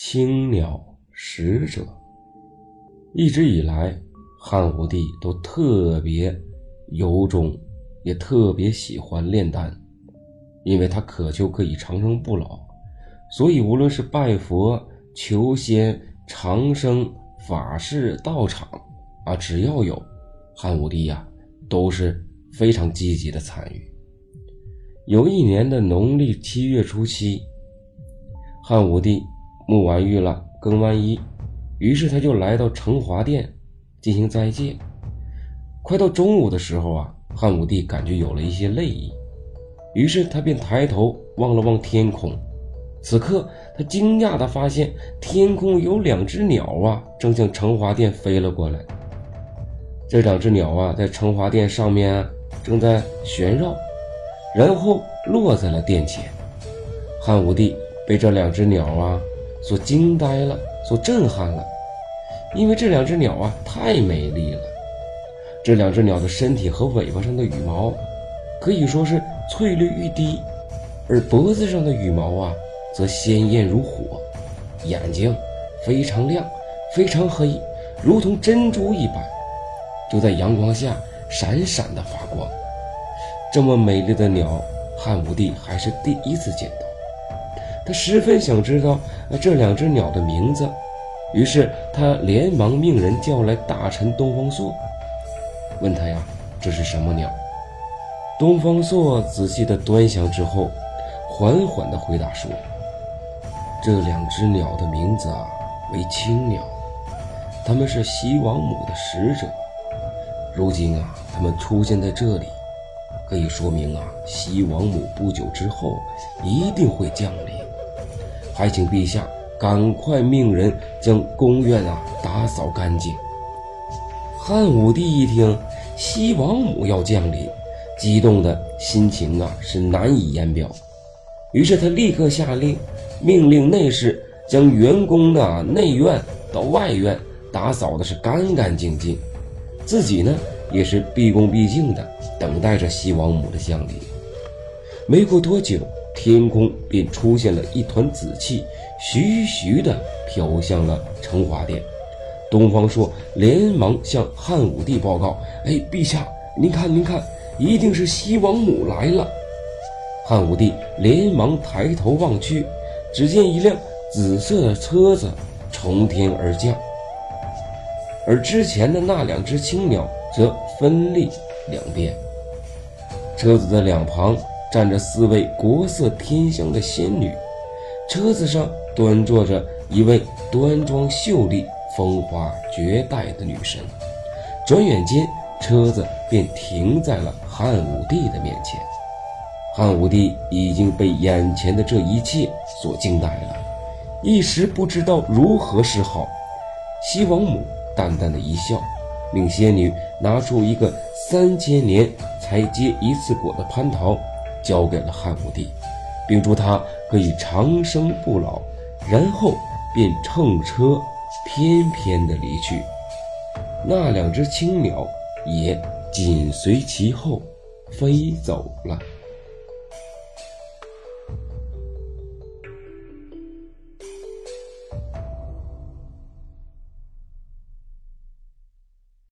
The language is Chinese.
青鸟使者。一直以来，汉武帝都特别由衷，也特别喜欢炼丹，因为他渴求可以长生不老，所以无论是拜佛、求仙、长生、法事、道场啊，只要有汉武帝呀，都是非常积极的参与。有一年的农历七月初七，汉武帝。沐完浴了，更完衣，于是他就来到成华殿进行斋戒。快到中午的时候啊，汉武帝感觉有了一些累意，于是他便抬头望了望天空。此刻他惊讶地发现，天空有两只鸟啊，正向成华殿飞了过来。这两只鸟啊，在成华殿上面正在旋绕，然后落在了殿前。汉武帝被这两只鸟啊。所惊呆了，所震撼了，因为这两只鸟啊太美丽了。这两只鸟的身体和尾巴上的羽毛可以说是翠绿欲滴，而脖子上的羽毛啊则鲜艳如火，眼睛非常亮，非常黑，如同珍珠一般，就在阳光下闪闪的发光。这么美丽的鸟，汉武帝还是第一次见到。他十分想知道这两只鸟的名字，于是他连忙命人叫来大臣东方朔，问他呀，这是什么鸟？东方朔仔细的端详之后，缓缓的回答说：“这两只鸟的名字啊为青鸟，它们是西王母的使者。如今啊，它们出现在这里，可以说明啊，西王母不久之后一定会降临。”还请陛下赶快命人将宫院啊打扫干净。汉武帝一听西王母要降临，激动的心情啊是难以言表。于是他立刻下令，命令内侍将员工的内院到外院打扫的是干干净净，自己呢也是毕恭毕敬的等待着西王母的降临。没过多久。天空便出现了一团紫气，徐徐地飘向了成华殿。东方朔连忙向汉武帝报告：“哎，陛下，您看，您看，一定是西王母来了。”汉武帝连忙抬头望去，只见一辆紫色的车子从天而降，而之前的那两只青鸟则分立两边，车子的两旁。站着四位国色天香的仙女，车子上端坐着一位端庄秀丽、风华绝代的女神。转眼间，车子便停在了汉武帝的面前。汉武帝已经被眼前的这一切所惊呆了，一时不知道如何是好。西王母淡淡的一笑，命仙女拿出一个三千年才结一次果的蟠桃。交给了汉武帝，并祝他可以长生不老，然后便乘车翩翩的离去。那两只青鸟也紧随其后飞走了。